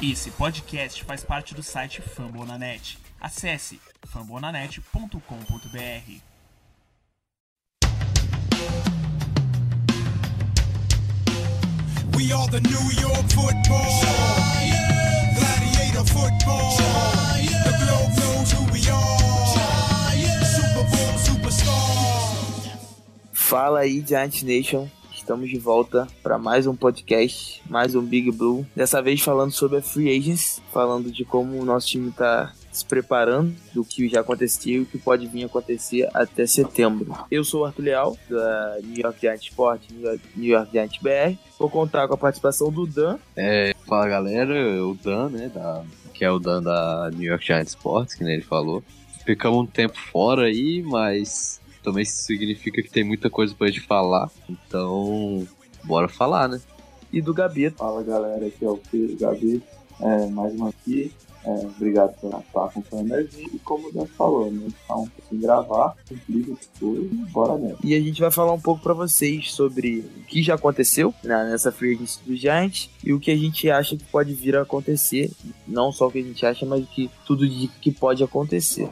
Esse podcast faz parte do site Fambonanet. Acesse fambonanet.com.br. We are the New York football. Gladiator football. The globe knows who we are. Super Bowl superstar. Fala aí, Giant Nation. Estamos de volta para mais um podcast, mais um Big Blue. Dessa vez falando sobre a Free Agents, falando de como o nosso time está se preparando, do que já aconteceu e o que pode vir a acontecer até setembro. Eu sou o Arthur Leal, da New York Giant Sport, New York, New York Giant BR. Vou contar com a participação do Dan. É, fala galera, o Dan, né, da, que é o Dan da New York Giants Sports, que nem ele falou. Ficamos um tempo fora aí, mas também significa que tem muita coisa pra gente falar, então bora falar, né? E do Gabi. Fala galera, aqui é o Pedro Gabi, é, mais uma aqui. É, obrigado por estar acompanhando a gente. E como o Dan falou, né? Então, sem gravar, cumprir o que foi e bora nessa. E a gente vai falar um pouco para vocês sobre o que já aconteceu né, nessa Free Agency do Giants e o que a gente acha que pode vir a acontecer. Não só o que a gente acha, mas o que tudo que pode acontecer.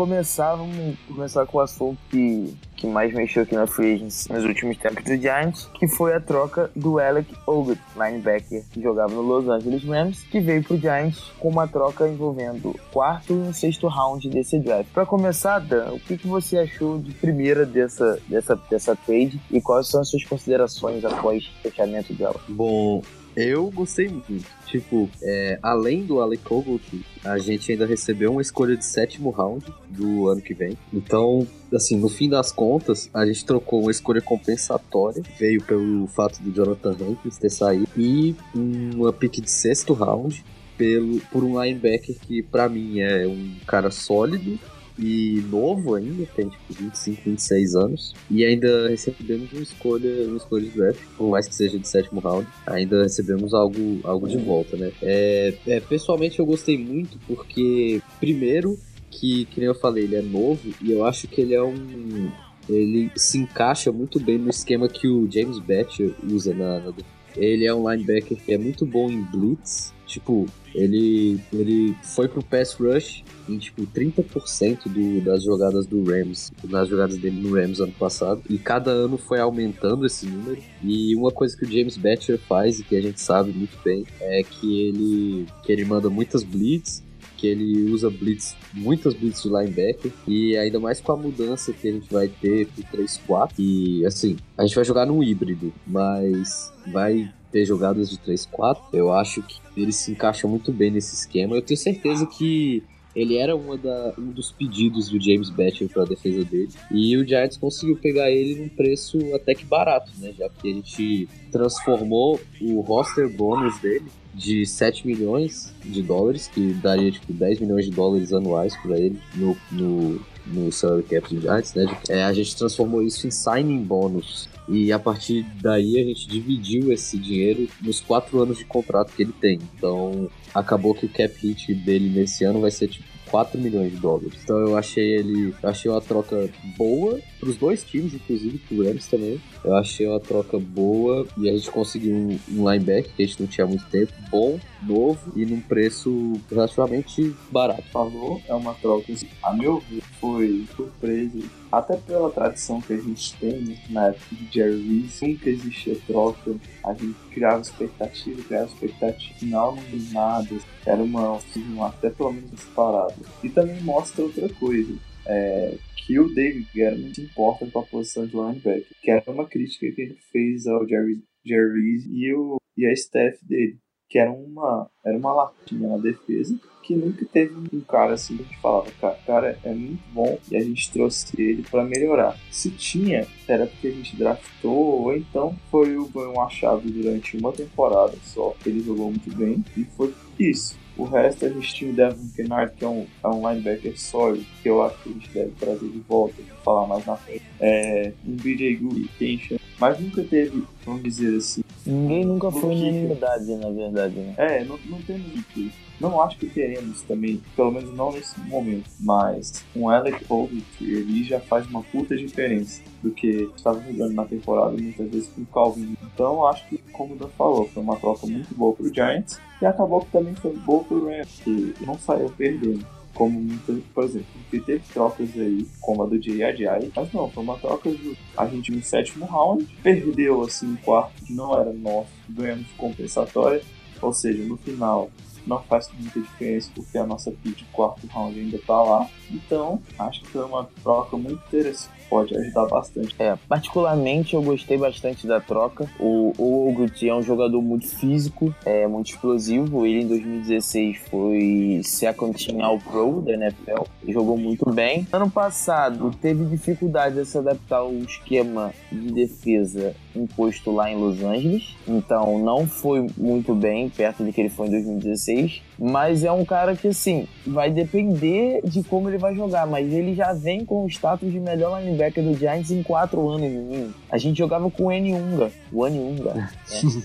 Começar, vamos começar com o assunto que, que mais mexeu aqui na Free Agency nos últimos tempos do Giants, que foi a troca do Alec Ogut, linebacker que jogava no Los Angeles Rams, que veio pro Giants com uma troca envolvendo quarto e um sexto round desse draft. Para começar, Dan, o que, que você achou de primeira dessa, dessa, dessa trade e quais são as suas considerações após o fechamento dela? Bom, eu gostei muito. Tipo, é, além do Alec Ogut, a gente ainda recebeu uma escolha de sétimo round do ano que vem. Então, assim, no fim das contas, a gente trocou uma escolha compensatória, veio pelo fato do Jonathan Hankins ter saído, e uma pick de sexto round pelo, por um linebacker que, pra mim, é um cara sólido e novo ainda, tem tipo 25, 26 anos. E ainda recebemos uma escolha, uma escolha de draft, por mais que seja de sétimo round, ainda recebemos algo, algo de volta, né? É, é, pessoalmente eu gostei muito porque, primeiro, que, que nem eu falei, ele é novo e eu acho que ele é um. Ele se encaixa muito bem no esquema que o James Batcher usa na, na ele é um linebacker que é muito bom em blitz. Tipo, ele, ele foi pro pass rush em tipo 30% do, das jogadas do Rams, nas jogadas dele no Rams ano passado. E cada ano foi aumentando esse número. E uma coisa que o James Batcher faz e que a gente sabe muito bem é que ele, que ele manda muitas blitz que ele usa blitz, muitas blitz de linebacker, e ainda mais com a mudança que a gente vai ter pro 3-4. E assim, a gente vai jogar no híbrido, mas vai ter jogadas de 3-4. Eu acho que ele se encaixa muito bem nesse esquema. Eu tenho certeza que ele era da, um dos pedidos do James Batcher para a defesa dele. E o Giants conseguiu pegar ele num preço até que barato, né? Já que a gente transformou o roster bônus dele de 7 milhões de dólares, que daria tipo 10 milhões de dólares anuais para ele no, no, no salary cap do Giants, né? É, a gente transformou isso em signing bônus. E a partir daí a gente dividiu esse dinheiro nos quatro anos de contrato que ele tem. Então acabou que o cap hit dele nesse ano vai ser tipo 4 milhões de dólares. Então eu achei ele. Achei uma troca boa pros dois times, inclusive pro Rams também. Eu achei uma troca boa e a gente conseguiu um, linebacker que a gente não tinha há muito tempo, bom, novo e num preço relativamente barato. Falou, é uma troca, assim, a meu ver, foi surpresa. Até pela tradição que a gente tem né, na época de Jerry Reese, nunca existia troca. A gente criava expectativa, criava expectativa não deu nada. Era uma off-season até pelo menos separada. E também mostra outra coisa. É, que o David Guerra se importa com a posição de linebacker, que era uma crítica que ele fez ao Jerry, Jerry e, o, e a staff dele, que era uma, era uma latinha na defesa, que nunca teve um cara assim que a gente falava, cara, cara é muito bom e a gente trouxe ele para melhorar. Se tinha, era porque a gente draftou, ou então foi um achado durante uma temporada só. Ele jogou muito bem e foi isso. O resto a gente tinha o Devon Kennard, que é um, é um linebacker sólido, que eu acho que a gente deve trazer de volta, vou falar mais na frente. É, um BJ Goody, Kenshin, mas nunca teve, vamos dizer assim. Ninguém nunca foi unanimidade, na verdade, né? É, não, não temos isso. Não acho que teremos também, pelo menos não nesse momento, mas um Alec Ogletree ele já faz uma puta diferença do que estava jogando na temporada muitas vezes com o Calvin. Então acho que, como o Dan falou, foi uma troca muito boa pro Giants e acabou que também foi boa pro Rams, que não saiu perdendo. Como muitas, por exemplo, porque teve trocas aí, como a do Ajay, mas não, foi uma troca de a gente no sétimo round, perdeu assim o quarto que não era nosso, ganhamos compensatória, ou seja, no final não faz muita diferença porque a nossa pick de quarto round ainda tá lá. Então, acho que foi uma troca muito interessante, pode ajudar bastante. É, particularmente eu gostei bastante da troca. O, o Ogletree é um jogador muito físico, é muito explosivo. Ele em 2016 foi second team All Pro da NFL, jogou muito bem. Ano passado teve dificuldade de se adaptar ao esquema de defesa imposto lá em Los Angeles, então não foi muito bem perto do que ele foi em 2016. Mas é um cara que assim vai depender de como ele vai jogar, mas ele já vem com o status de melhor linebacker do Giants em quatro anos. A gente jogava com o N Unga, o N Unga, né?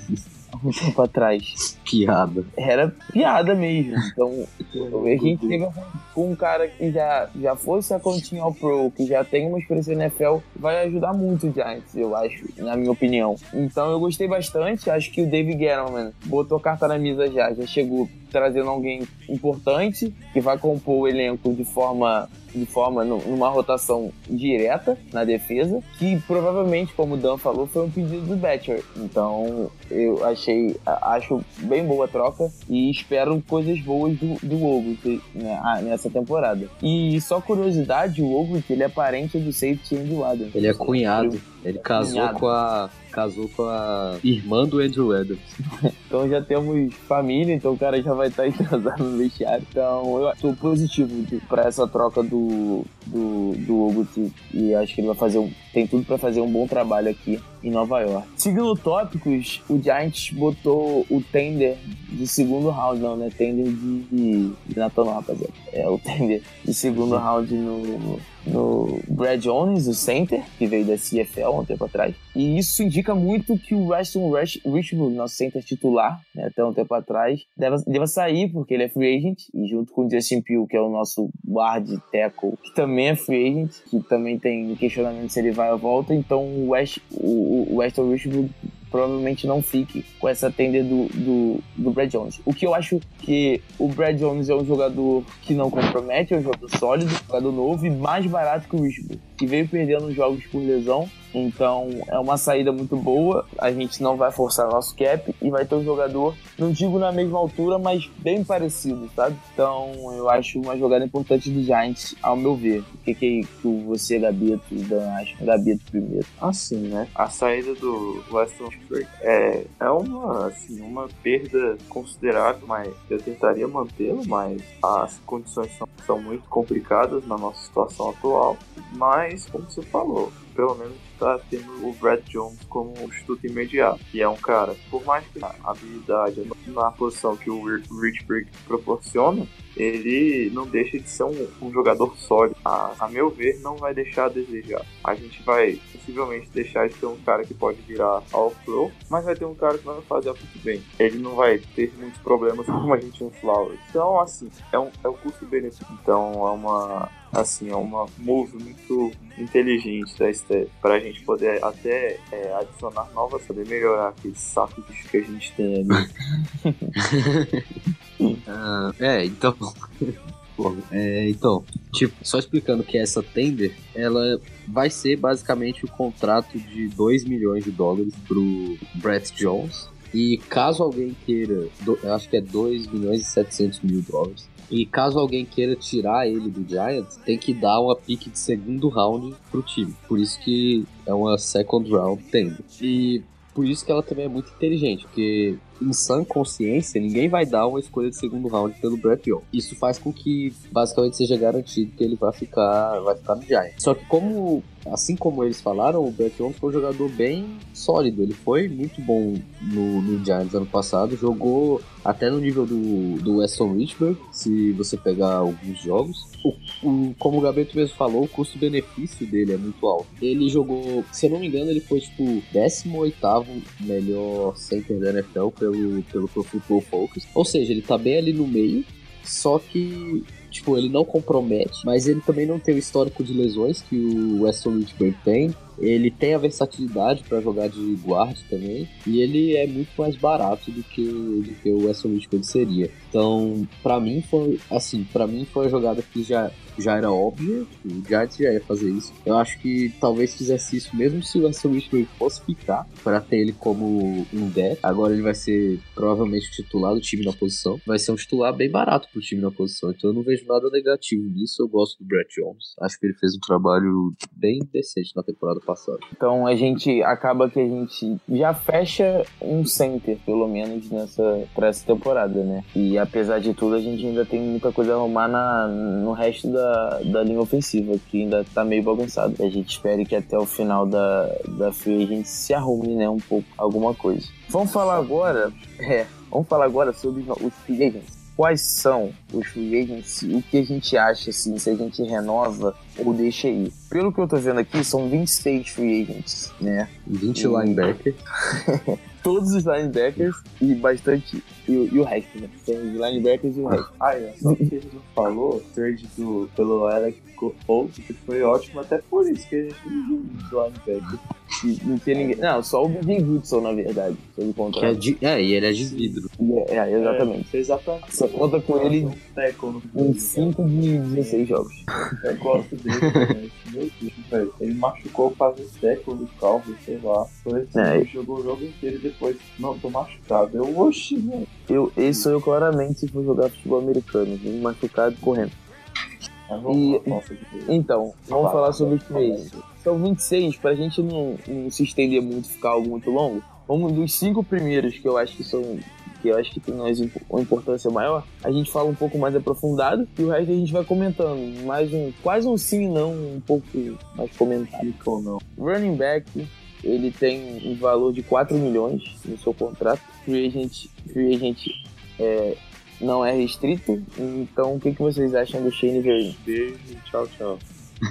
um tempo atrás. Piada. Era piada mesmo. Então a gente chega com- um cara que já, já foi secondinho ao Pro, que já tem uma experiência na NFL, vai ajudar muito o Giants, eu acho, na minha opinião. Então eu gostei bastante, acho que o David Gettleman botou carta na mesa já, já chegou trazendo alguém importante, que vai compor o elenco de forma de forma nu- numa rotação direta na defesa, que provavelmente, como o Dan falou, foi um pedido do Batcher. Então, eu achei, acho bem boa a troca e espero coisas boas do, do Ogletree né, nessa temporada. E só curiosidade, o Ogletree, ele é parente do safety Andy Adams. Ele é cunhado. Ele casou com a. Casou com a irmã do Andrew Adams. Então já temos família, então o cara já vai estar entrosado no vestiário. Então eu tô positivo pra essa troca do, do, do Ogletree e acho que ele vai fazer um, tem tudo pra fazer um bom trabalho aqui em Nova York. Seguindo tópicos, o Giants botou o tender de segundo round, não, né? Tender de, de, de Natal, rapaziada. É o tender de segundo round no, no Brad Jones, o center, que veio da CFL há um tempo atrás. E isso indica muito que o Weston Richmond, nosso center titular, né, até um tempo atrás, deva, deva sair, porque ele é free agent, e junto com o Justin Pugh, que é o nosso guard tackle, que também é free agent, que também tem questionamento se ele vai ou volta, então o, West, o, o Weston Richmond provavelmente não fique com essa tender do, do, do Brad Jones. O que eu acho que o Brad Jones é um jogador que não compromete, é um jogador sólido, jogador novo e mais barato que o Richmond, que veio perdendo jogos por lesão. Então é uma saída muito boa. A gente não vai forçar nosso cap e vai ter um jogador, não digo na mesma altura, mas bem parecido, sabe? Então eu acho uma jogada importante do Giants, ao meu ver. O que, que, que você, Gabito, Dan acham? Gabito primeiro. Assim, né? A saída do Weston é, é uma, assim, uma perda considerável, mas eu tentaria mantê-lo, mas as condições são, são muito complicadas na nossa situação atual. Mas, como você falou, pelo menos está tendo o Brad Jones como um chute imediato. E é um cara, por mais que a habilidade na posição que o Richburg proporciona, ele não deixa de ser um, um jogador sólido. A, a meu ver, não vai deixar a desejar. A gente vai possivelmente deixar de ter um cara que pode virar All Pro, mas vai ter um cara que vai fazer muito bem. Ele não vai ter muitos problemas como a gente tinha um Flowers. Então, assim, é um, é um custo-benefício. Então, é uma assim, é uma move muito inteligente da Steph pra gente poder até é, adicionar novas, poder melhorar aquele saco de que a gente tem ali. Ah, é, então. É, então, tipo, só explicando que essa tender, ela vai ser basicamente o contrato de 2 milhões de dólares pro Brett Jones. E caso alguém queira, do- acho que é 2 milhões e 700 mil dólares. E caso alguém queira tirar ele do Giants, tem que dar uma pique de segundo round pro time. Por isso que é uma second round tender. E por isso que ela também é muito inteligente, porque em sã consciência, ninguém vai dar uma escolha de segundo round pelo Brett Young. Isso faz com que, basicamente, seja garantido que ele vai ficar, vai ficar no Giants. Só que como assim como eles falaram, o Brett Young foi um jogador bem sólido. Ele foi muito bom no, no Giants ano passado, jogou até no nível do, do Weston Richburg, se você pegar alguns jogos. O, o- como o Gabeto mesmo falou, o custo-benefício dele é muito alto. Ele jogou, se eu não me engano, ele foi tipo 18 melhor center da NFL pelo, pelo Pro Football Focus. Ou seja, ele tá bem ali no meio, só que Tipo, ele não compromete, mas ele também não tem o histórico de lesões que o Weston Richburg tem. Ele tem a versatilidade para jogar de guarda também. E ele é muito mais barato do que, do que o Weston Richburg seria. Então, pra mim foi assim, para mim foi uma jogada que já já era óbvia, o Giants já ia fazer isso. Eu acho que talvez fizesse isso mesmo se o Weston Richburg fosse ficar, para ter ele como um deck. Agora ele vai ser provavelmente o titular do time na posição. Vai ser um titular bem barato pro time na posição, então eu não vejo nada negativo nisso. Eu gosto do Brett Jones. Acho que ele fez um trabalho bem decente na temporada passada. Então a gente acaba que a gente já fecha um center, pelo menos, nessa, pra essa temporada, né? E apesar de tudo, a gente ainda tem muita coisa a arrumar na, no resto da, da linha ofensiva, que ainda tá meio bagunçado. A gente espera que até o final da, da free a gente se arrume, né? Um pouco, alguma coisa. Vamos falar agora, é, vamos falar agora sobre os free agents. Quais são os free agents e o que a gente acha, assim, se a gente renova ou deixa aí. Pelo que eu tô vendo aqui, são 26 free agents, né? 20 Hum. linebacker. Todos os linebackers e bastante. E, o- e o resto, né? Tem os linebackers e o resto. Ah, é, só que a gente não falou, o trade do, pelo Alec Holt, que foi ótimo, até por isso que a gente não viu muito linebacker. E não tinha ninguém. Não, só o BJ Goodson, na verdade. É, contrato. de, é, e ele é de vidro. É, é, exatamente. É, exatamente. Você conta com ele Um Em 5 de 16 jogos. Eu gosto dele, né? Meu Deus, velho. Ele machucou quase o tackle do Calvin, sei lá. Foi assim, É. ele jogou o jogo inteiro e depois, não, tô machucado. Eu, oxi, velho. Eu, esse sou eu claramente for jogar futebol americano. Machucado correndo. E- Então, vamos falar sobre os vai. São 26, pra gente não, não se estender muito, ficar algo muito longo. Vamos dos cinco primeiros que eu acho que são. Que eu acho que tem uma importância maior, a gente fala um pouco mais aprofundado e o resto a gente vai comentando. Mais um, quase um sim e não, um pouco mais comentado. Ou não. Running back, ele tem um valor de 4 milhões no seu contrato. Free agent, free agent é, não é restrito. Então, o que, que vocês acham do Shane Vereen? Beijo, tchau, tchau.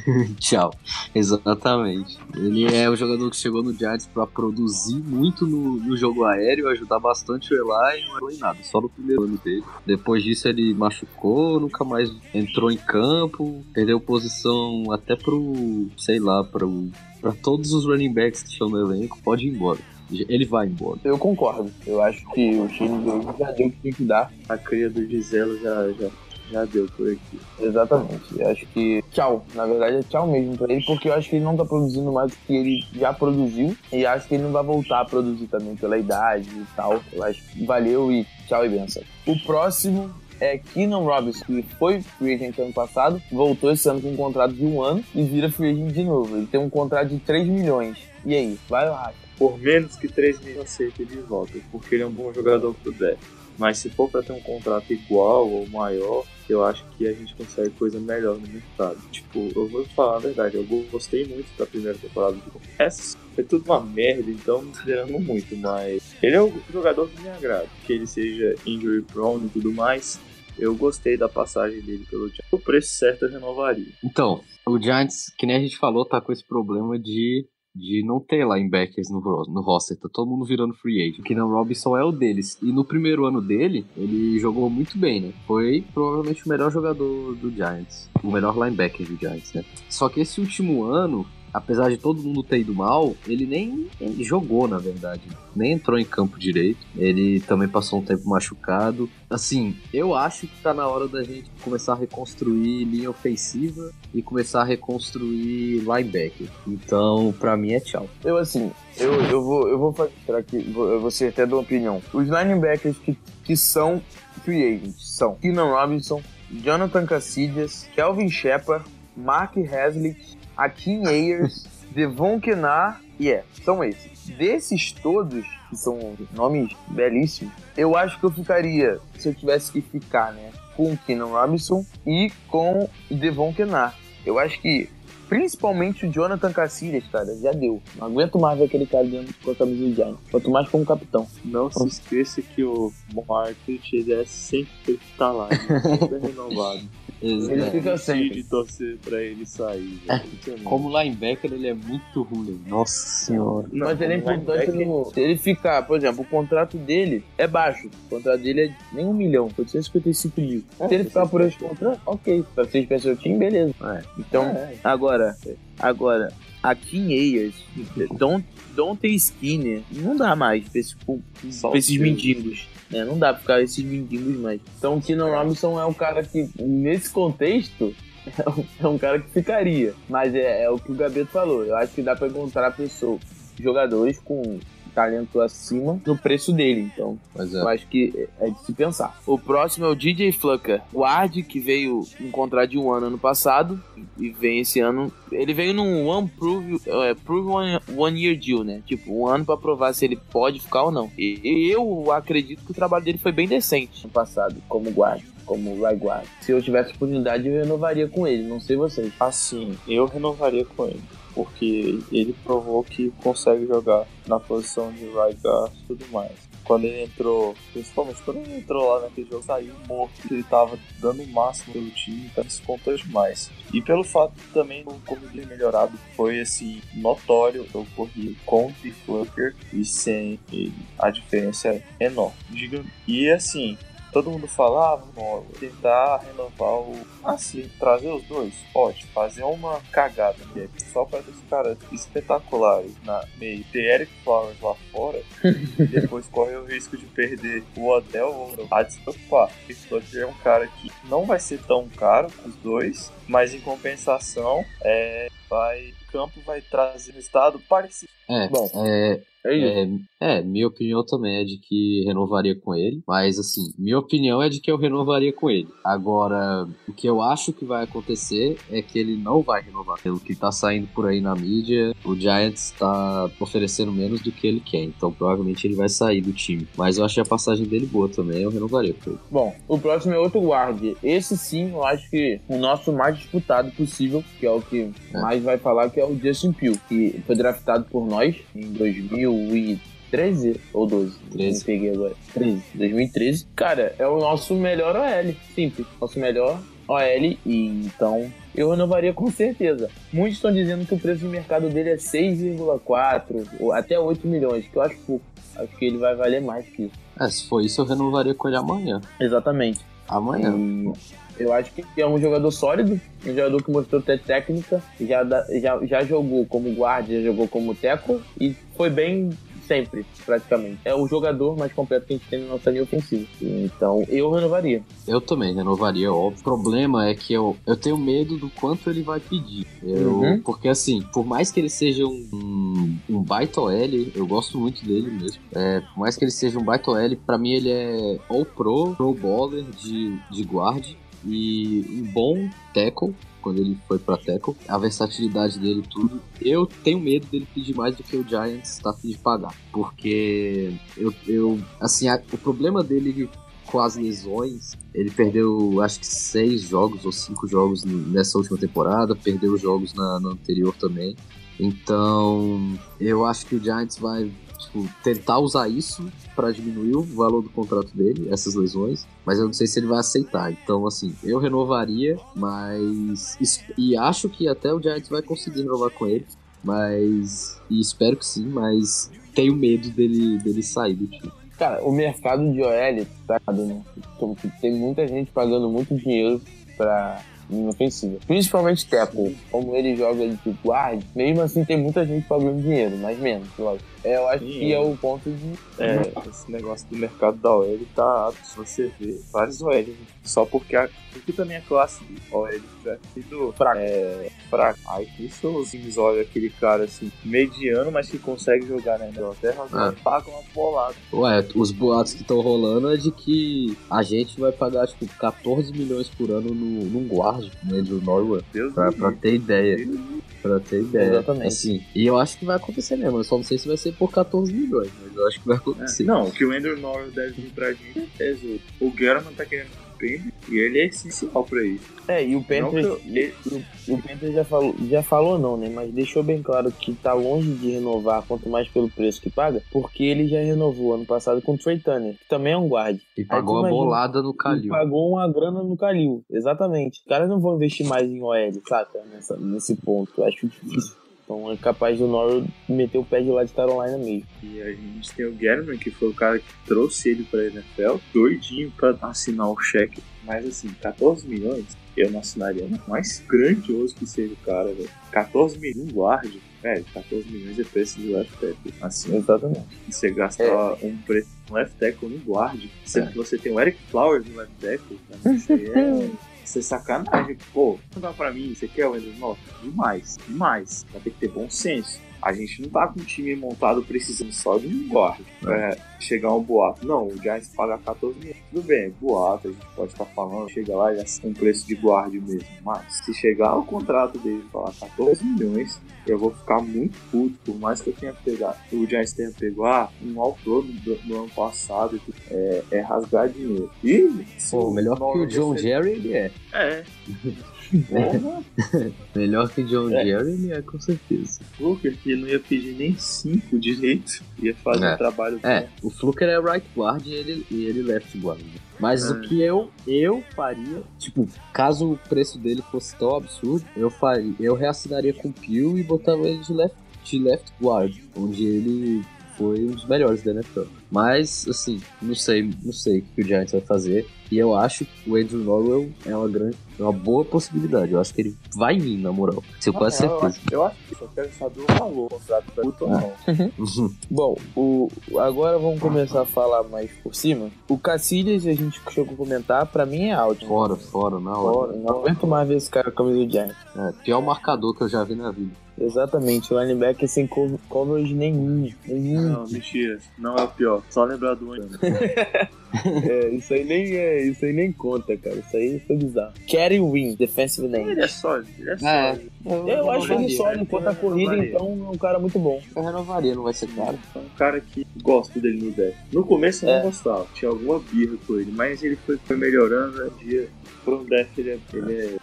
Tchau. Exatamente. Ele é o jogador que chegou no Giants pra produzir muito no, no jogo aéreo, ajudar bastante o Eli não foi nada, só no primeiro ano dele. Depois disso ele machucou, nunca mais entrou em campo, perdeu posição até pro, sei lá, pro, pra todos os running backs que estão no elenco, pode ir embora. Ele vai embora. Eu concordo. Eu acho que o Shane Vereen já deu o que tinha que dar. A cria do Giselo já, já, já deu por aqui. Exatamente. Eu acho que tchau. Na verdade é tchau mesmo pra ele, porque eu acho que ele não tá produzindo mais do que ele já produziu. E acho que ele não vai voltar a produzir também pela idade e tal. Eu acho que valeu e tchau e benção. O próximo é Keenan Robinson, que foi free agent ano passado, voltou esse ano com um contrato de um ano e vira free agent de novo. Ele tem um contrato de 3 milhões. E aí, vai racha? Por menos que 3 mil aceita ele volta, porque ele é um bom jogador pro deck. Mas se for pra ter um contrato igual ou maior, eu acho que a gente consegue coisa melhor no mercado. Tipo, eu vou falar a verdade, eu gostei muito da primeira temporada do Essa foi tudo uma merda, então não considerando muito, mas ele é um jogador que me agrada. Que ele seja injury prone e tudo mais. Eu gostei da passagem dele pelo Giants. O preço certo eu renovaria. Então, o Giants, que nem a gente falou, tá com esse problema de, de não ter linebackers no, no roster. Tá todo mundo virando free agent. O Keenan Robinson é o deles. E no primeiro ano dele, ele jogou muito bem, né? Foi provavelmente o melhor jogador do Giants. O melhor linebacker do Giants, né? Só que esse último ano, apesar de todo mundo ter ido mal, ele nem jogou, na verdade. Nem entrou em campo direito. Ele também passou um tempo machucado. Assim, eu acho que tá na hora da gente começar a reconstruir linha ofensiva e começar a reconstruir linebacker. Então, pra mim é tchau. Eu, assim, eu, eu vou, eu vou fazer aqui, eu vou ser até da opinião. Os linebackers que, que são free agents são Keenan Robinson, Jonathan Cassidias, Kelvin Shepard, Mark Haslick, Akin Ayers, Devon Kenar e é, são esses. Desses todos, que são nomes belíssimos, eu acho que eu ficaria, se eu tivesse que ficar, né, com o Keenan Robinson e com Devon Kenar. Eu acho que Principalmente o Jonathan Cacilhas, cara, já deu. Não aguento mais ver aquele cara dentro com a camisa do Giants. Quanto mais como capitão. Não se esqueça que o Market ele é sempre tem que estar lá, é sempre renovado. Ele É. fica sempre. de torcer pra ele sair. velho. Como linebacker, ele é muito ruim. Nossa senhora. Não, Mas ele é como importante linebacker, no. Se ele ficar, por exemplo, o contrato dele é baixo. O contrato dele é nem um milhão, 855 mil. É, Se ele ficar por esse contrato, ok. Pra vocês pensam seu time, beleza. Então, É. agora, agora, a Kim Ayers, Don't, Don't ter Skinner, não dá mais pra, esse, pra esses mendigos. Né? Não dá pra ficar esses mendigos mais. Então o Keenan Robinson é um cara que, nesse contexto, é um, é um cara que ficaria. Mas é, é o que o Gabeto falou. Eu acho que dá pra encontrar pessoas, jogadores com talento acima no preço dele. Então, Mas eu é. acho que é de se pensar. O próximo é o DJ Flucker, guard que veio em contrato de um ano ano passado e vem esse ano. Ele veio num one prove, é, prove one, one year deal, né? Tipo, um ano pra provar se ele pode ficar ou não. E, e eu acredito que o trabalho dele foi bem decente no passado, como guard. Como right guard. Se eu tivesse oportunidade, eu renovaria com ele. Não sei vocês. Assim, eu renovaria com ele. Porque ele provou que consegue jogar na posição de right guard e tudo mais. Quando ele entrou, principalmente quando ele entrou lá naquele jogo, saiu morto, ele tava dando o máximo pelo time, então isso contou demais. E pelo fato também o corrido dele melhorado foi assim, notório o corrido com o e sem ele. A diferença é enorme. E assim, todo mundo falava, ah, tentar renovar o. Assim, trazer os dois, pode. Fazer uma cagada né? só para os caras espetaculares na meio. Ter Eric Flowers lá fora e depois corre o risco de perder o Odell ou a se preocupar. O Fletcher é um cara que não vai ser tão caro com os dois, mas em compensação, é, vai. O campo vai trazer um estado parecido. É, Bom, é, É isso. é, é, minha opinião também é de que renovaria com ele. Mas, assim, minha opinião é de que eu renovaria com ele. Agora, o que eu acho que vai acontecer é que ele não vai renovar. Pelo que tá saindo por aí na mídia, o Giants tá oferecendo menos do que ele quer. Então, provavelmente ele vai sair do time. Mas eu achei a passagem dele boa também, eu renovaria com ele. Bom, o próximo é outro guard. Esse sim, eu acho que o nosso mais disputado possível, que é o que É. mais vai falar, que é o Justin Pugh, que foi draftado por nós em 2013 ou 12. 13. Não peguei agora. 13. 2013. Cara, é o nosso melhor OL. Simples. Nosso melhor OL. E então eu renovaria com certeza. Muitos estão dizendo que o preço de mercado dele é 6,4 ou até 8 milhões, que eu acho pouco. Acho que ele vai valer mais que isso. É, se for isso, eu renovaria com ele amanhã. Exatamente. Amanhã. E eu acho que é um jogador sólido, um jogador que mostrou ter técnica, já, já, já jogou como guarda, já jogou como teco e foi bem sempre, praticamente. É o jogador mais completo que a gente tem na nossa linha ofensiva. Então eu renovaria. Eu também renovaria, óbvio. O problema é que eu, eu tenho medo do quanto ele vai pedir. Eu, Uhum. Porque assim, por mais que ele seja um, um, um baita OL, eu gosto muito dele mesmo. É, por mais que ele seja um baita OL, pra mim ele é all pro, pro baller de, de guard e um bom tackle. Quando ele foi pra tackle, a versatilidade dele tudo. Eu tenho medo dele pedir mais do que o Giants tá afim de pagar. Porque eu, eu assim, a- o problema dele com as lesões. Ele perdeu, acho que seis jogos ou cinco jogos nessa última temporada, perdeu jogos na, na anterior também. Então, eu acho que o Giants vai tipo, tentar usar isso para diminuir o valor do contrato dele, essas lesões, mas eu não sei se ele vai aceitar. Então, assim, eu renovaria, mas. E acho que até o Giants vai conseguir renovar com ele, mas. E espero que sim, mas tenho medo dele, dele sair do time. Cara, o mercado de OL tá errado, né? Então, Tem muita gente pagando muito dinheiro pra linha ofensiva. Principalmente Teco. Como ele joga de guard, mesmo assim tem muita gente pagando dinheiro, mas menos, lógico. É, eu acho Sim, que é. é o ponto de. É, esse negócio do mercado da OL tá. Se você vê vários OL, só porque, a, porque também a classe de OL já sido fraca. É, fraca. Aí que isso os times olham aquele cara assim, mediano, mas que consegue jogar na Inglaterra, Ah. pagam uma bolada. Ué, os boatos que estão rolando é de que a gente vai pagar, tipo, 14 milhões por ano no, num guard, né, do Norway, Deus pra, pra ter ideia. Deus. Pra ter ideia. Exatamente. Assim, e eu acho que vai acontecer mesmo. Eu só não sei se vai ser por 14 milhões, mas eu acho que vai É, acontecer. Não, que o Andrew Norris deve vir pra gente, certeza. O German tá querendo o e ele é essencial pra isso. É, e o Panthers, eu- ele- o Panthers já falou, já falou não, né? Mas deixou bem claro que tá longe de renovar, quanto mais pelo preço que paga, porque ele já renovou ano passado com o Trey Turner, que também é um guard. E pagou tu a imagina- bolada no E Calil. pagou uma grana no Calil, exatamente. Os caras não vão investir mais em OL, saca? Nessa, nesse ponto. Eu acho difícil. Então é capaz do Norwood meter o pé de lá de Carolina mesmo. E a gente tem o German, que foi o cara que trouxe ele pra NFL, doidinho pra assinar o cheque. Mas assim, 14 milhões, eu não assinaria. Por Mais grandioso que seja o cara, velho. 14 milhões, um guard. Velho, 14 milhões é preço de left tackle. Assim, Exatamente. você gastar um preço no left tackle no guard, sendo É. que você tem o Eric Flowers no left tackle, cara, isso aí é, isso é sacanagem. Pô, não dá pra mim, você quer o Andrew North? Demais, demais. Vai ter que ter bom senso. A gente não tá com um time montado precisando só de um guard. É, chegar um boato. Não, o Giants paga 14 milhões. Tudo bem, boato, a gente pode estar falando, chega lá e é um preço de guard mesmo. Mas se chegar o contrato dele e falar 14 milhões, eu vou ficar muito puto, por mais que eu tenha pegado, o Giants tenha pego ah, um autor do, do ano passado, e é, é rasgar dinheiro. E se Pô, melhor que o John Jerry ele é. É. Porra, Melhor que o John É. Jerry ele é, com certeza. Fluker que não ia pedir nem 5 direito, ia fazer É. um trabalho É, bom. o Fluker é right guard e ele, e ele left guard. né? Mas É. o que eu, eu faria, tipo, caso o preço dele fosse tão absurdo, eu faria, eu reassinaria com o Peel e botava ele de left, de left guard, onde ele foi um dos melhores da NFL. Mas, assim, não sei, não sei o que o Giants vai fazer. E eu acho que o Andrew Norwell é uma grande, é uma boa possibilidade. Eu acho que ele vai vir, na moral. Tenho quase Ah, eu, certeza. acho, eu acho que só quero saber o valor, contrato ou não. Bom, o, agora vamos começar a falar mais por cima. O Cacilhas, a gente chegou a comentar, pra mim é out. Fora, fora, na hora. Fora, Não aguento mais ver esse cara com a camisa do Giants. É, pior marcador que eu já vi na vida. Exatamente, o linebacker sem co- coverage nenhum. Nenhum. Não, mentira. Não é o pior. Só lembrar do ano. É, isso aí nem é, isso aí nem conta, cara. Isso aí foi bizarro. Kerry Win, defensive Ele name. é sólido. Ele é É. sólido. Eu acho ele sólido enquanto a corrida, então é um cara muito bom. Eu renovaria, não vai ser caro. É um cara que gosto dele no deck. No começo eu É. não gostava. Tinha alguma birra com ele. Mas ele foi, foi melhorando. né? Dia pro deck ele é, ele é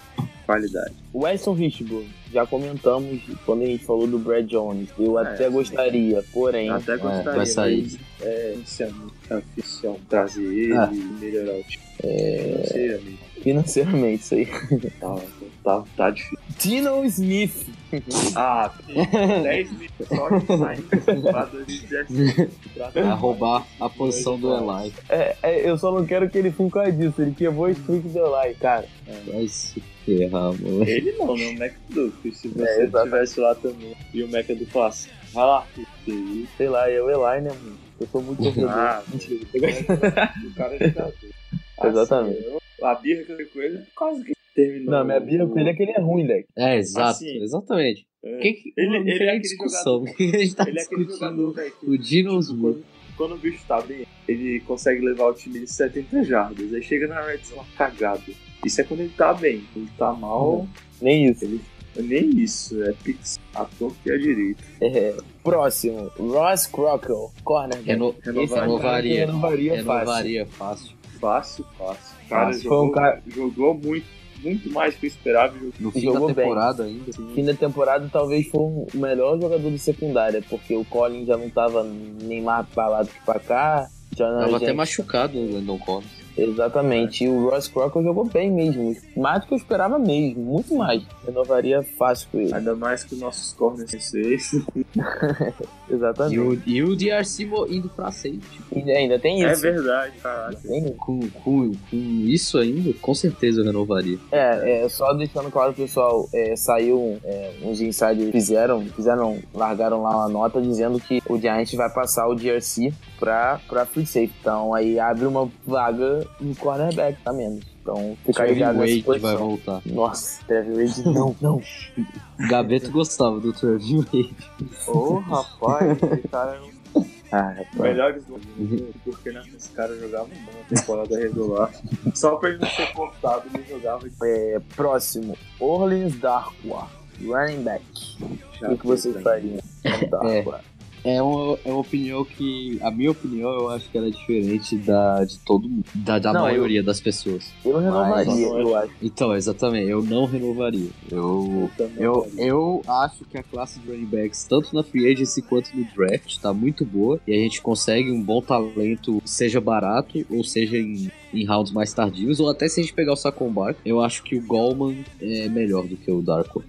qualidade. O Weston Richburg, já comentamos quando a gente falou do Brad Jones. Eu É, até sim. gostaria, porém, Até gostaria. vai sair. mas É inicialmente oficial trazer ele Ah. e melhorar o time. É. Amigo. financeiramente, isso aí. Tá, tá, tá difícil. Tino Smith. Ah, 10 mil só que sai pra 2017. Vai roubar a posição do Eli. É, é, eu só não quero que ele fique com a disso. Ele quebrou o streak do Eli, cara. Vai se ferrar, mano. Ele não, né? O Mac do. porque Se você É, exato. tivesse lá também e o Mac do fácil. Vai lá, filho. Sei lá, é o Eli, né, mano? Eu sou muito torcedor. Ah, Mentira. O cara é jogador. Exatamente. Assim, eu- a birra que eu tenho com ele é quase que terminou. Não, minha birra com ele é que ele é ruim, Leque. É, exato, Assim, exatamente. É. Que que, Ele- não ele é aquele discussão. a gente tá Ele é aquele discutindo jogador, velho, que o Dino Smith. quando, quando o bicho tá bem, ele consegue levar o time de 70 jardas. Aí chega na red zone cagado. Isso é quando ele tá bem. Quando ele tá mal, Nem isso. ele. Nem isso, é pix a torta e a direita. É, próximo, Ross Crockle, corner. Reno- é que renovaria. renovaria fácil. Renovaria fácil. Fácil, fácil. Cara Fácil. jogou, Foi um cara- jogou muito, muito mais que eu esperava. No fim Jogou da bem. temporada ainda. Fim da temporada talvez foi o melhor jogador de secundária, porque o Collins já não tava nem mais pra lá do que pra cá. Tava até machucado o Landon Collins. Exatamente. E o Ross Crockle jogou bem mesmo. Mais do que eu esperava mesmo. Muito mais. Renovaria fácil com ele. Ainda mais que os nossos corners seis. Exatamente. E o, e o DRC indo pra safety. E ainda tem É isso. verdade, caralho. Com, com, com isso ainda, com certeza eu renovaria. É, é, só deixando claro, pessoal, é, saiu é, uns insiders fizeram, fizeram, largaram lá uma nota dizendo que o Giants vai passar o DRC pra, pra free safety. Então aí abre uma vaga no cornerback, tá menos. Então fica Trevin ligado nessa Wade vai voltar. Nossa, Trevor Wade, não, não. Gabeto gostava do Trevin Wade. Ô, rapaz, esse cara é um Ah, rapaz. melhores do mundo, porque né, esse cara jogava muito na temporada regular. Só pra ele não ser cortado, ele jogava É, próximo, Orleans Darkwa. running back. Já O que, que vocês fariam? É. É uma, é uma opinião que. A minha opinião, eu acho que ela é diferente da de todo mundo. Da, da Não, maioria das pessoas. Eu renovaria, Mas- eu acho. Então, exatamente, eu não renovaria. Eu. Eu, faria. eu acho que a classe de running backs, tanto na free agency quanto no draft, tá muito boa. E a gente consegue um bom talento, seja barato ou seja em, em rounds mais tardios. Ou até se a gente pegar o Saquon Bar, eu acho que o Goldman é melhor do que o Darko.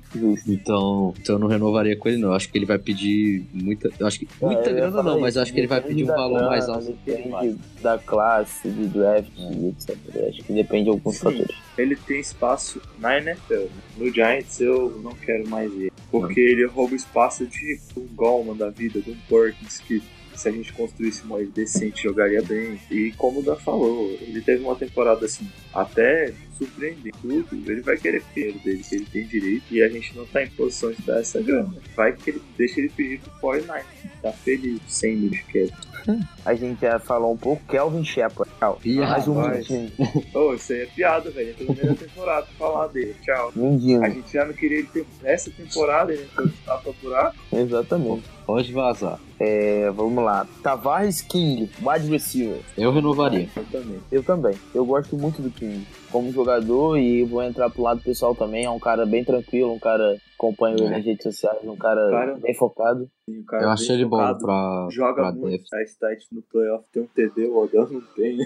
Então, então eu não renovaria com ele, não. Eu acho que ele vai pedir muita. Eu acho que. É, Muita grana não, mas isso, eu acho que ele vai pedir um valor mais grana, alto. do que ele vai. Depende da classe, de draft e etc. Eu acho que depende de alguns Sim. fatores. Ele tem espaço na NFL. No Giants eu não quero mais ele. Porque ele rouba espaço de um Goldman da vida, de um Perkins que se a gente construísse uma ilha decente jogaria bem. E como o Dan falou, ele teve uma temporada assim, até surpreendente tudo, ele vai querer dinheiro dele, que ele tem direito, e a gente não tá em posição de dar essa grana. Vai que ele deixa ele pedir pro 49, tá feliz, 100 mil de queda. A gente já falou um pouco, Kelvin Shepard. Tchau. Ih, Mais um mindinho. Ô, isso aí é piada, velho. É a primeira temporada pra falar dele. Tchau. Mindinho. A gente já não queria ele ter essa temporada, ele foi tapa buraco. Exatamente. Pode vazar. É, vamos lá. Tavares King, wide receiver. Eu renovaria. Eu também. Eu também. Eu gosto muito do King como jogador e vou entrar pro lado pessoal também. É um cara bem tranquilo, um cara que acompanha ele É. nas redes sociais, um cara, Cara- bem focado. Sim, o cara Eu bem achei ele bom focado, pra, Joga pra muito. A stat no playoff tem um TD, o Odell não tem.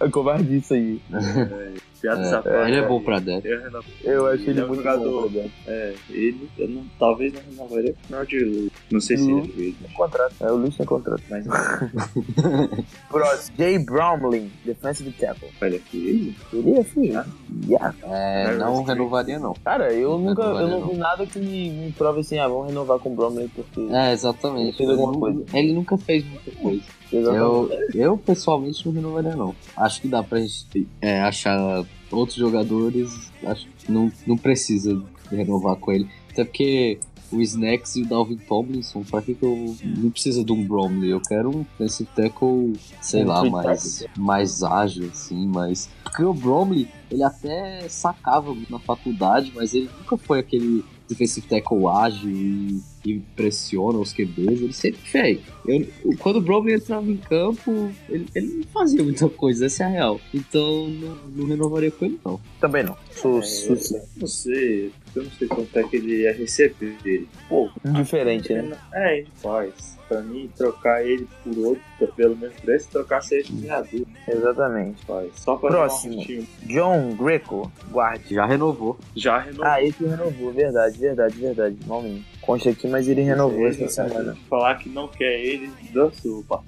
É covardice aí. Piada essa É, parte, ele é bom pra def. Eu Eu acho ele Ele é muito jogador. bom. Pra É, ele, eu não, talvez não renovaria pro final de luta. Não sei se ele fez, tem contrato. É, o Luiz tem contrato. mas Próximo. Jay Bromlin, defensive tackle. ele é filho. Ele é filho. Yeah. É, não renovaria, não. Cara, eu Não nunca, eu não não. vi nada que me, me prove assim, ah, vamos renovar com o Bromley porque... É, exatamente. Ele fez alguma coisa. Ele nunca fez muita coisa. Eu, eu pessoalmente não renovaria, não. Acho que dá pra gente é, achar outros jogadores. Acho que não, não precisa renovar com ele. Até porque o Snacks e o Dalvin Tomlinson, pra que, que eu não preciso de um Bromley? Eu quero um defensive tackle, sei lá, mais, mais ágil, assim, mas. Porque o Bromley, ele até sacava muito na faculdade, mas ele nunca foi aquele defensive tackle ágil e, e pressiona os QBs. Ele sempre fez. Eu, quando o Bromley entrava em campo, ele, ele não fazia muita coisa, essa é a real. Então não, não renovaria com ele, não. Também não. Sou, É, sou, eu não sei, eu não sei quanto é que ele ia receber dele. Pô, indiferente, né? É, gente faz. Pra mim, trocar ele por outro, pelo menos preço, trocar seja criador. Exatamente. Faz. Só pra Próximo. John Greco, guarde. Já renovou. Já renovou. Ah, esse renovou, verdade, verdade, verdade. Malminho. Consta aqui, mas ele renovou essa semana. Falar que não quer ele, dançou, pá.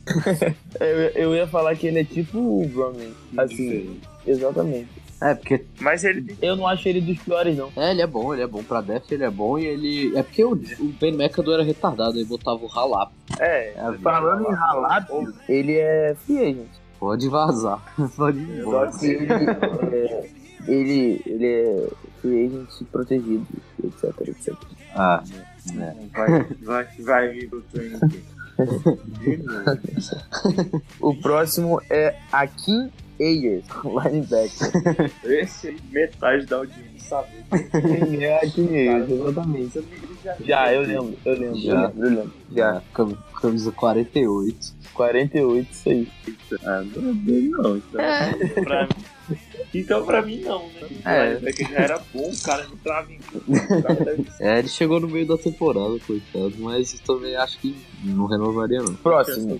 Eu, eu ia falar que ele é tipo o Bromley. Assim, Diferente. exatamente. É, porque Mas ele Eu não acho ele dos piores, não. É, ele é bom, ele é bom pra def, ele é bom e ele. É porque o, o Ben McAdoo era retardado, ele botava o ralap. É, Falando em ralap, ele é free agent. Pode vazar. Pode ir embora. Ele é, ele, ele é free agent protegido, etc, etc. Ah, vai, vai, vai vir pro. O próximo é Akin Ayers, linebacker. Esse aí, metade da audiência sabe. Quem é Akin Ayers, exatamente. Já, eu lembro, eu lembro, Já. eu lembro. Já, cam- camisa 48. 48, isso aí. Ah, não é dele não. Então, pra mim, então pra mim não, né? É. É que já era bom, o cara não entrava em campo. O cara deve ser É, ele chegou no meio da temporada, coitado, mas eu também acho que não renovaria, não. Próximo.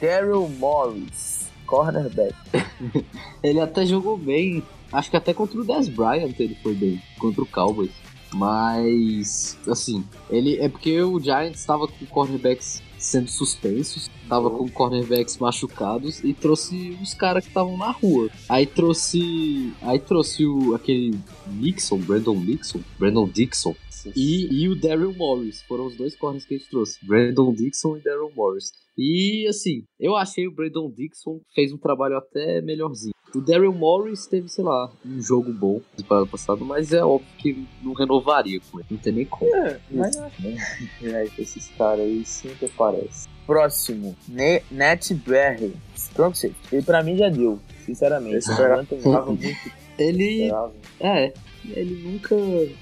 Daryl Morris, cornerback. Ele até jogou bem, acho que até contra o Dez Bryant ele foi bem, contra o Cowboys. Mas, assim, ele é porque o Giants estava com cornerbacks sendo suspensos, tava com cornerbacks machucados e trouxe os caras que estavam na rua. Aí trouxe, aí trouxe o aquele Nixon, Brandon Nixon, Brandon Dixon e, e o Daryl Morris. Foram os dois corners que a gente trouxe, Brandon Dixon e Daryl Morris. E assim, eu achei o Brandon Dixon fez um trabalho até melhorzinho. O Daryl Morris teve, sei lá, um jogo bom temporada passado, mas é óbvio que não renovaria com ele. Não tem nem como. É, mas é, esses caras aí sempre aparecem. Próximo, Ne Net Berry, safety. Ele pra mim já deu, sinceramente. Eu esperava- muito Ele esperava. É, ele nunca.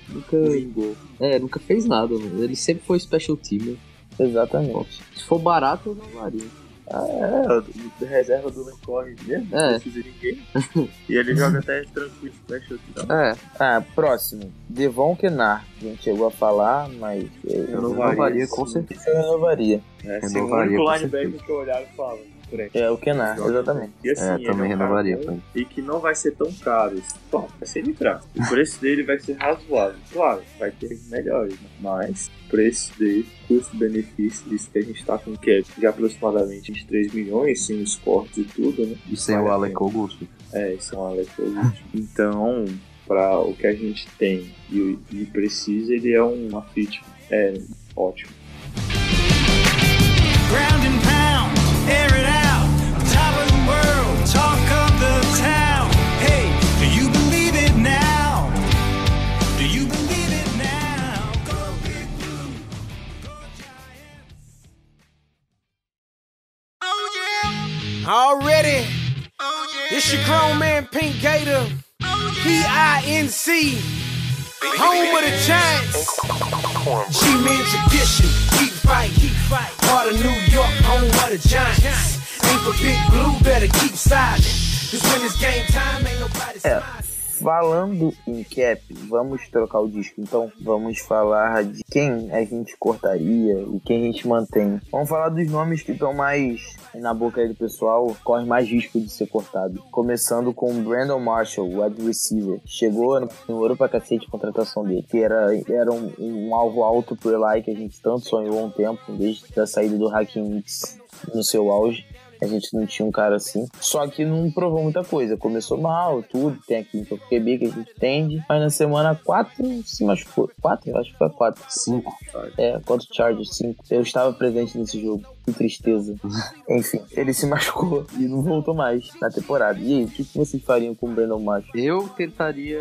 Nunca. Vingou. É, nunca fez nada, mano. Ele sempre foi special teamer. Exatamente. Se for barato, eu não varia. Ah, é, o reserva do não corre mesmo, não É. precisa de ninguém. e ele joga até tranquilo, special team. É, Ah, próximo. Devon Kenar. A gente chegou a falar, mas eu, Eu não renovaria, com certeza. eu renovaria. É, assim, o Renovaria, único com linebacker que eu olhava e falava, por aí. É o Kenar, exatamente. E assim, É, ele também um cara renovaria, bom. E que não vai ser tão caro. Bom, vai ser de graça. O preço dele vai ser razoável. Claro, vai ter melhores, né? mas o preço dele, custo-benefício, visto que a gente tá com um cap de aproximadamente 23 milhões, sem os cortes e tudo, né? E sem Vale o Alec. Augusto. É, isso é um Alex Ovechkin. Então, para o que a gente tem e, e precisa, ele é uma fit é, ótimo. P-I-N-C, home of the Giants. G-Man tradition, keep fight, keep fight. Part of New York, home of the Giants. Ain't for Big Blue, better keep silent. Cause when it's game time, ain't nobody smiling. Falando em cap, vamos trocar o disco. Então, vamos falar de quem a gente cortaria e quem a gente mantém. Vamos falar dos nomes que estão mais na boca aí do pessoal, corre mais risco de ser cortado. Começando com Brandon Marshall, wide receiver. Chegou, no- demorou pra cacete a contratação dele, que era, era um, um alvo alto pro Eli, que a gente tanto sonhou há um tempo, desde a saída do Hakim Hicks no seu auge. A gente não tinha um cara assim. Só que não provou muita coisa. Começou mal, tudo. Tem aqui o QB que a gente entende. Mas na semana 4 se machucou. 4? Acho que foi 4. 5. É, contra o Chargers 5. Eu estava presente nesse jogo. Que tristeza. Enfim, ele se machucou e não voltou mais na temporada. E aí, o que que vocês fariam com o Brandon Marshall? Eu tentaria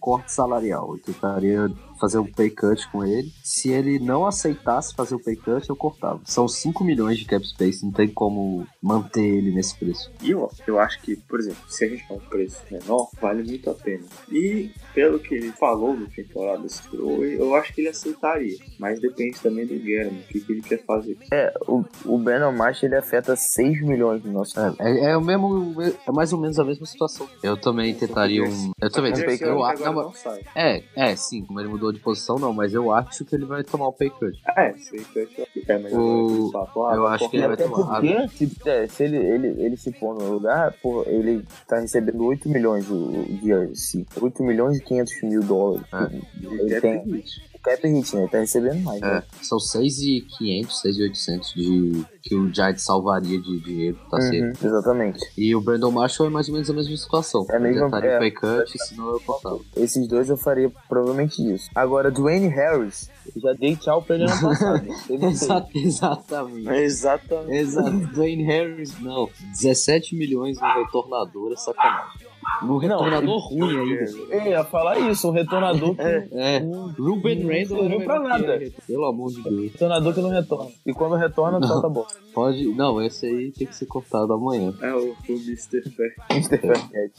corte salarial. Eu tentaria fazer um pay cut com ele. Se ele não aceitasse fazer o pay cut, eu cortava. São 5 milhões de cap space, não tem como manter ele nesse preço. E eu, eu acho que, por exemplo, se a gente for um preço menor, vale muito a pena. E pelo que ele falou no temporada eu, eu acho que ele aceitaria. Mas depende também do Guilherme, o que, que ele quer fazer. É, o, o Brandon Marshall ele afeta 6 milhões no nosso. É, é o mesmo. É mais ou menos a mesma situação. Eu também tentaria um. Eu também. Esse Eu, agora não, não sai. é, é, sim, como ele mudou de posição, não, mas eu acho que ele vai tomar o pay cut. É, eu que é, mas O- ele fala, eu ah, acho que ele vai tomar. porque, se, é, se ele, ele, ele se pôr no lugar, pô, ele tá recebendo 8 milhões o, o DRC. 8 milhões e 500 mil dólares. É. Ele é tem. Cap hit, né? Ele tá recebendo mais, É, né? são 6,500, 6,800 de que o Giants salvaria de dinheiro tá. Uhum, exatamente. E o Brandon Marshall é mais ou menos a mesma situação. É a mesma- Eu tentaria é. cut, senão eu cortava. Esses dois eu faria provavelmente isso. Agora, Dwayne Harris, eu já dei tchau pra ele ano passado. né? Teve seis. Exa- exatamente. Exatamente. Exato. Dwayne Harris, não. 17 milhões no retornador é sacanagem. No retornador ruim ainda. Eu ia falar isso, um retornador que, É. um Ruben Não Randall serviu era pra nada. Pelo amor de Deus. retornador que não retorna. E quando retorna, só tá bom. Pode. Não, esse aí tem que ser cortado amanhã. É o, o Mr. Fair. Mr. Faircat.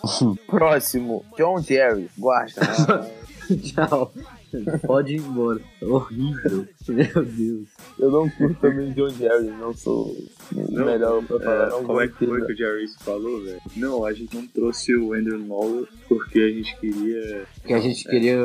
Próximo, John Jerry, guarda. Tchau. Pode ir embora. Horrível. Meu Deus. Eu não curto também John Jerry, não sou o Não, melhor pra falar. É, como é que foi que o Jerry falou, velho? Não, a gente não trouxe o Andrew Noller porque a gente queria Que a gente queria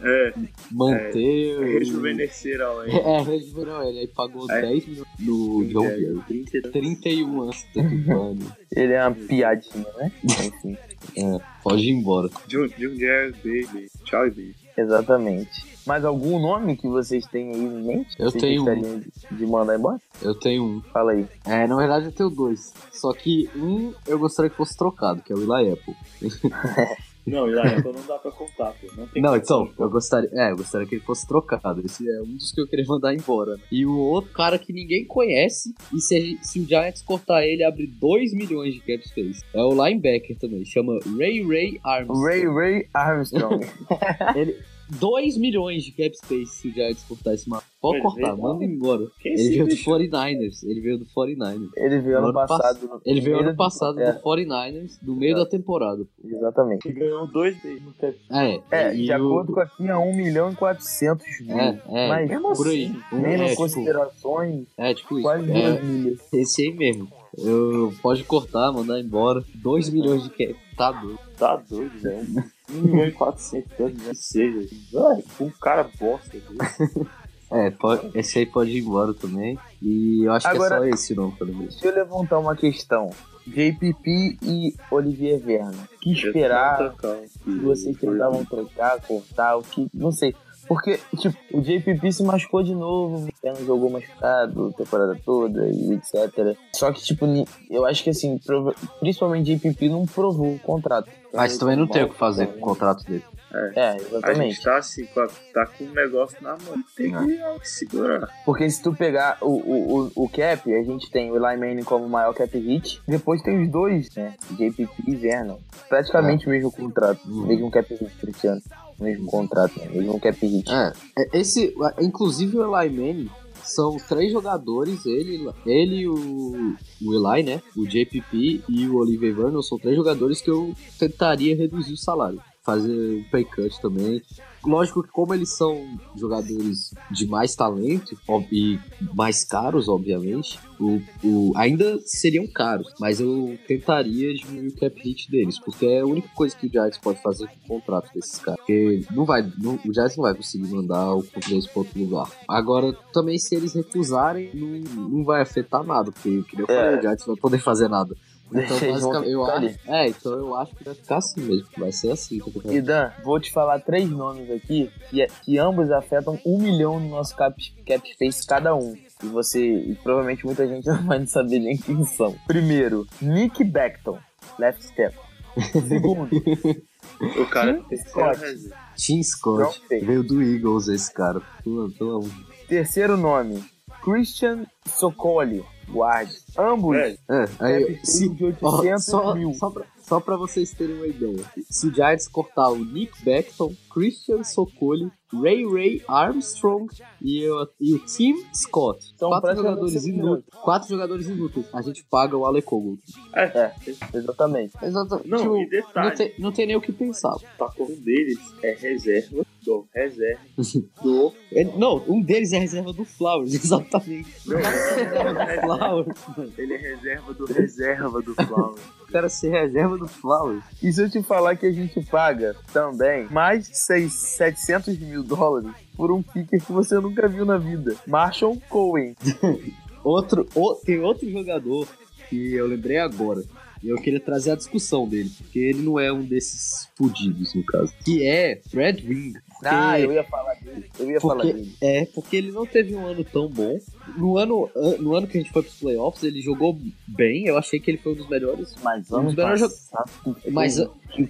é, manter. o- rejuvenescer a Wayne. É, rejuvenescer ele. Aí pagou É. 10 milhões no John Jerry. 30 31 anos de ano. Ele é uma piadinha, né? Enfim, É, pode ir embora. John, John Jerry, baby. Tchau, baby. Exatamente. Mais algum nome que vocês têm aí em mente? Eu Vocês tenho um. de mandar embora? Eu tenho um. Fala aí. É, na verdade eu tenho dois. Só que um eu gostaria que fosse trocado, que é o Eli Apple. Não, e lá então não dá pra contar, pô. Não tem Não, então, eu gostaria. É, eu gostaria que ele fosse trocado. Esse é um dos que eu queria mandar embora. né? E o outro cara que ninguém conhece. E se, se o Giants cortar ele, abre 2 milhões de cap space. É o linebacker também. Chama Ray Ray Armstrong. Ray Ray Armstrong. Ele, 2 milhões de cap space se o Giants cortar esse mapa. Pode Ele cortar, veio manda da- embora. Ele veio do bicho? 49ers. Ele veio do 49ers. Ele veio No ano ano passado. no- Ele veio no ano do- passado é, do 49ers, no meio da temporada. Exatamente. Ganhou dois vezes no cap. É, É, e de o- acordo com aqui, é 1 milhão e 400 mil. É, é, Mas mesmo por aí. assim, Menos é, tipo, considerações, é, tipo isso. quase É, 2 milhas. esse aí mesmo. Eu, pode cortar, mandar embora. 2 milhões de cap. Tá doido. Tá doido, velho. 1 milhão e 400 anos, que seja. Velho, um cara bosta. É, pode- esse aí pode ir embora também. E eu acho Agora- que é só esse nome pelo menos. Deixa eu levantar uma questão. JPP e Olivier Verna. O que esperar? Se vocês tentavam trocar, cortar, o que. Não sei. Porque, tipo, o JPP se machucou de novo, não jogou machucado a temporada toda e etc. Só que, tipo, eu acho que assim, prova- principalmente JPP não provou o contrato. Mas também não tem o que fazer com o contrato dele. É, A gente exatamente. tá assim, com a- tá com um negócio na mão. Tem que segurar. Porque se tu pegar o, o, o, o cap, a gente tem o Eli Manning como maior cap hit. Depois tem os dois, né? JPP e Vernon. Praticamente o mesmo contrato. Uhum. Mesmo cap hit por esse ano. Mesmo contrato, né? Mesmo cap hit. É, é, esse, inclusive o Eli Manning, são três jogadores, ele, ele o, o Eli, né? O JPP e o Olivier Vernon são três jogadores que eu tentaria reduzir o salário. Fazer um pay cut também. Lógico que como eles são jogadores de mais talento e mais caros, obviamente, o, o- ainda seriam caros, mas eu tentaria diminuir o cap hit deles, porque é a única coisa que o Giants pode fazer com o contrato desses caras. Porque não vai, não- o Giants não vai conseguir mandar o Cudês para outro lugar. Agora, também se eles recusarem, não, não vai afetar nada, porque, eu falei, o Giants não vai poder fazer nada. Então, basicamente, eu acho, é, então eu acho que vai ficar assim mesmo. Vai ser assim. que eu tô falando. E Dan, vou te falar três nomes aqui que, que ambos afetam um milhão no nosso cap, cap space cada um. E você, e provavelmente muita gente não vai saber nem quem são. Primeiro, Nick Beckton, left step. Segundo, O cara Tim Scott. Tim Scott. Veio do Eagles esse cara. Pelo, pelo amor. terceiro nome, Christian Sokoli, guarde. Ambos, Velho, É, aí, se, de ó, 800 só, mil. só, pra, só pra vocês terem uma ideia. Se o Giants cortar o Nick Beckton, Christian Sokoli, Ray Ray Armstrong e, o- e o Tim Scott. São quatro praticamente jogadores inúteis. Quatro jogadores inúteis. A gente paga o Alec Ogletree. É, exatamente. Exatamente. Não, Tipo, detalhe. não, tem, não tem nem o que pensar. com um deles é reserva reserva do Ele- não, um deles é reserva do Flowers, exatamente. Não, reserva do é- Flowers, mano. ele é reserva do reserva do Flowers. O cara ser reserva do Flowers. E se eu te falar que a gente paga também mais de seis- 700 mil dólares por um kicker que você nunca viu na vida? Marshall Cohen. Outro, o- tem outro jogador que eu lembrei agora. E eu queria trazer a discussão dele, porque ele não é um desses fudidos, no caso. Que é Brad Wing. Ah, eu ia falar dele. Eu ia falar Porque, dele. é, porque ele não teve um ano tão bom. No ano, an- no ano que a gente foi pros playoffs, ele jogou bem. Eu achei que ele foi um dos melhores. Mas Um dos melhores passado, Mas,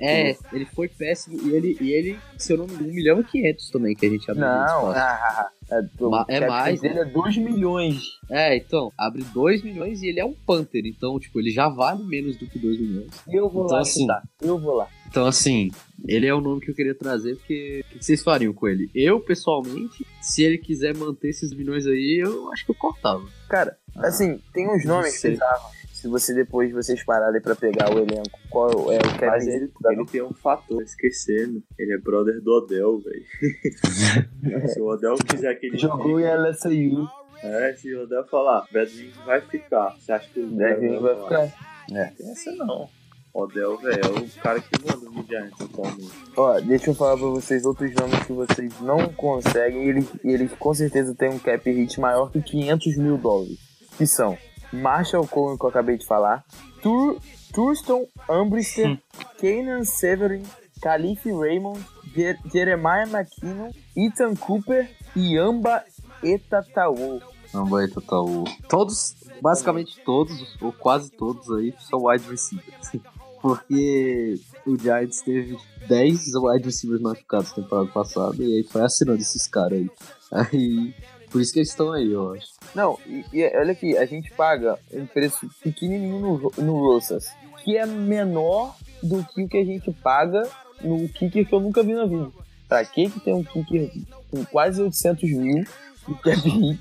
É, ele foi péssimo. E ele, e ele se eu não me engano, 1 milhão e 500 também que a gente abriu. Não, espaço. ah, é, do, Ma- é mais, dele é 2 milhões. É, então, abre 2 milhões e ele é um Panther. Então, tipo, ele já vale menos do que 2 milhões. E eu vou Então, lá assim, chutar. Eu vou lá. Então, assim, ele é o nome que eu queria trazer, porque o que vocês fariam com ele? Eu, pessoalmente, se ele quiser manter esses milhões aí, eu acho que eu cortava. Cara, assim, tem uns nomes bizarros. Se você depois vocês pararem pra pegar o elenco, qual é o cap Mas hit ele, ele tem um fator, esquecendo. Ele é brother do Odell, velho. se o Odell quiser que ele Jogou em LSU. É, se o Odell falar, Bradley vai ficar. Você acha que o Odell vai falar? ficar. Pensa não. Odell, velho, é o cara que manda no Giants atualmente. Ó, deixa eu falar pra vocês outros nomes que vocês não conseguem e eles, eles com certeza têm um cap hit maior que 500 mil dólares. Que são Marshall Cohen, que eu acabei de falar, Tur Thurston Ambrister, Kanan Severin, Calife Raymond, Jer Jeremiah McKinnon, Ethan Cooper e Amba Etatawo. Não vai total. Todos, basicamente todos, ou quase todos aí, são wide receivers. Porque o Giants teve 10 wide receivers machucados na temporada passada e aí foi assinando esses caras aí. Aí, por isso que eles estão aí, eu acho. Não, e, e olha aqui, a gente paga um preço pequenininho no, no Rosas, que é menor do que o que a gente paga no kicker que eu nunca vi na vida. Pra que que tem um kicker com quase 800 mil e cap hit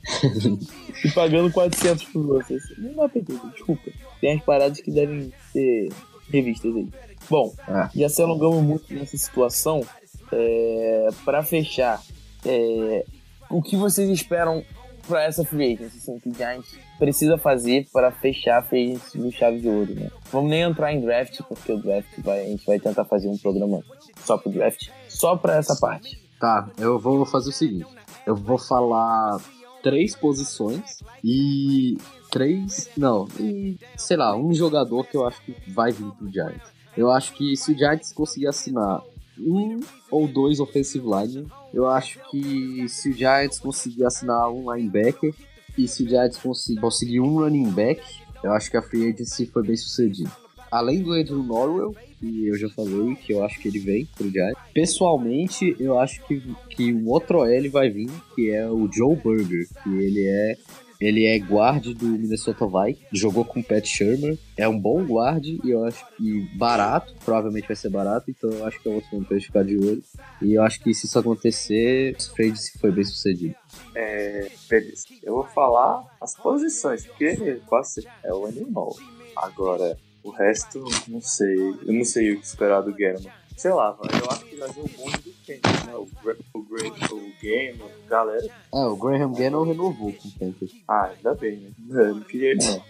e pagando 400 por vocês? Não dá pra entender, desculpa. Tem as paradas que devem ser revistas aí. Bom, É. já se alongamos muito nessa situação. É, para fechar, é, o que vocês esperam para essa free agency, assim, que o Giants precisa fazer para fechar a free agency no chave de ouro, né? Vamos nem entrar em draft, porque o draft vai, a gente vai tentar fazer um programa só pro draft, só para essa parte. Tá, eu vou fazer o seguinte. Eu vou falar três posições e três. Não, e sei lá, um jogador que eu acho que vai vir pro Giants. Eu acho que se o Giants conseguir assinar um ou dois offensive line, eu acho que se o Giants conseguir assinar um linebacker e se o Giants conseguir, conseguir um running back, eu acho que a free agency foi bem sucedida. Além do Andrew Norwell, que eu já falei, que eu acho que ele vem pro Giants. Pessoalmente, eu acho que, que um outro OL vai vir, que é o Joe Burger, que ele é ele é guard do Minnesota Vikings, jogou com o Pat Shermer, é um bom guard e eu acho que barato, provavelmente vai ser barato, então eu acho que é outro nome pra gente ficar de olho. E eu acho que se isso acontecer, o trade se foi bem sucedido. É, beleza. Eu vou falar as posições, porque quase é o animal. Agora, o resto, não sei. Eu não sei o que esperar do German. Sei lá, eu acho que vai ser o bonde do Kent, né? O, Gra- o, Gra- o Gamer, galera. Ah, o Graham Gannon renovou com o Panthers. Ah, ainda bem, né? Eu não queria ele, não.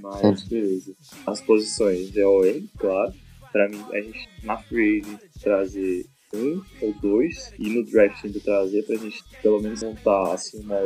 Mas, beleza. As posições é OL, claro. Pra mim, a gente na free trazer um ou dois e no draft ainda trazer pra gente pelo menos montar assim uma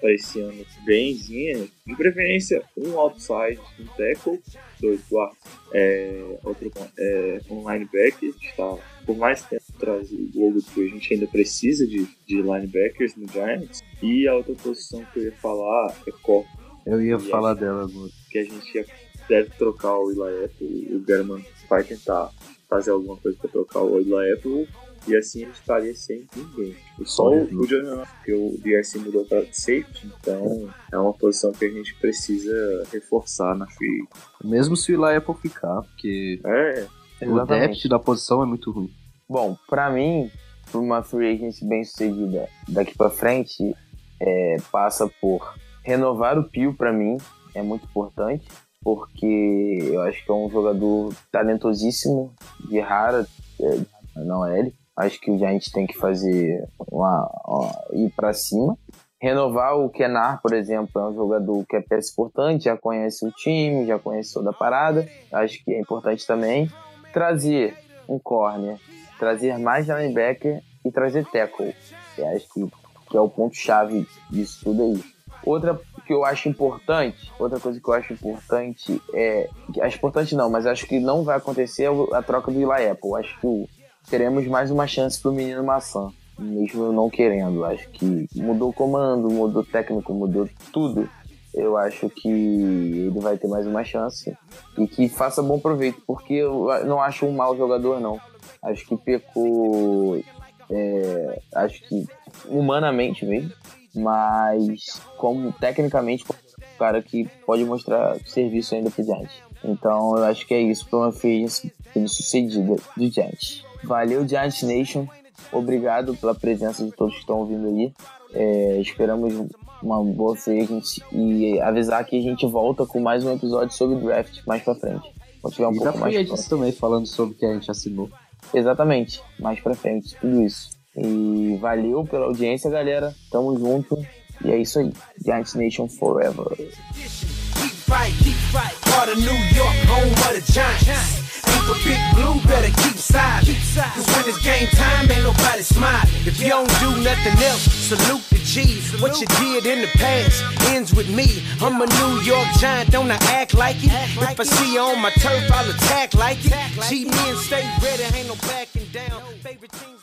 Pra esse ano bemzinha. De preferência, um outside, um tackle, dois guards, é, outro é, um linebacker. Gente tá por mais tempo trazer o Ogo que a gente ainda precisa de, de linebackers no Giants. E a outra posição que eu ia falar é corpo Eu ia falar dela agora. que a gente deve trocar o Eli Apple. O German vai tentar fazer alguma coisa para trocar o Eli Apple. E assim ele estaria sem ninguém. Tipo, Só o, o Jonathan, porque o DRC mudou para safety, então é uma posição que a gente precisa reforçar na free. Mesmo se o Eli Apple ficar, porque É, o depth da posição é muito ruim. Bom, pra mim, pra uma free agency bem sucedida daqui pra frente, é, passa por renovar o Pio pra mim, é muito importante, porque eu acho que é um jogador talentosíssimo, de rara, é, não é ele. Acho que o Giants tem que fazer uma, uma- ir pra cima. Renovar o Kenar, por exemplo, é um jogador que é peça importante, já conhece o time, já conhece toda a parada. Acho que é importante também. Trazer um corner trazer mais linebacker e trazer tackle. Eu acho que, que é o ponto-chave disso tudo aí. Outra que eu acho importante, outra coisa que eu acho importante é. que Acho importante não, mas acho que não vai acontecer é a troca do Eli Apple. Acho que o- teremos mais uma chance pro menino maçã. Mesmo eu não querendo. Acho que mudou o comando, mudou o técnico, mudou tudo. Eu acho que ele vai ter mais uma chance e que faça bom proveito, porque eu não acho um mau jogador, não. Acho que pecou. é, acho que humanamente mesmo, mas como tecnicamente um cara que pode mostrar serviço ainda pro Giants. Então eu acho que é isso para uma agency bem sucedida do Giants. Valeu Giants Nation, obrigado pela presença de todos que estão ouvindo aí. É, esperamos uma boa agency e avisar que a gente volta com mais um episódio sobre draft mais pra frente. Quando tiver um e da pouco mais Free. Agents também, falando sobre o que a gente assinou. Exatamente, mais pra frente, tudo isso. E valeu pela audiência, galera. Tamo junto. E é isso aí. Giants Nation Forever. Keep fight, keep fight. Part of New York, home of the Giants. Ain't for Big Blue, better keep silent. Cause when it's game time, ain't nobody smiling. If you don't do nothing else, salute the G. What you did in the past ends with me. I'm a New York Giant, don't I act like it? If I see you on my turf, I'll attack like it. G men stay ready, ain't no backing down. Favorite teams.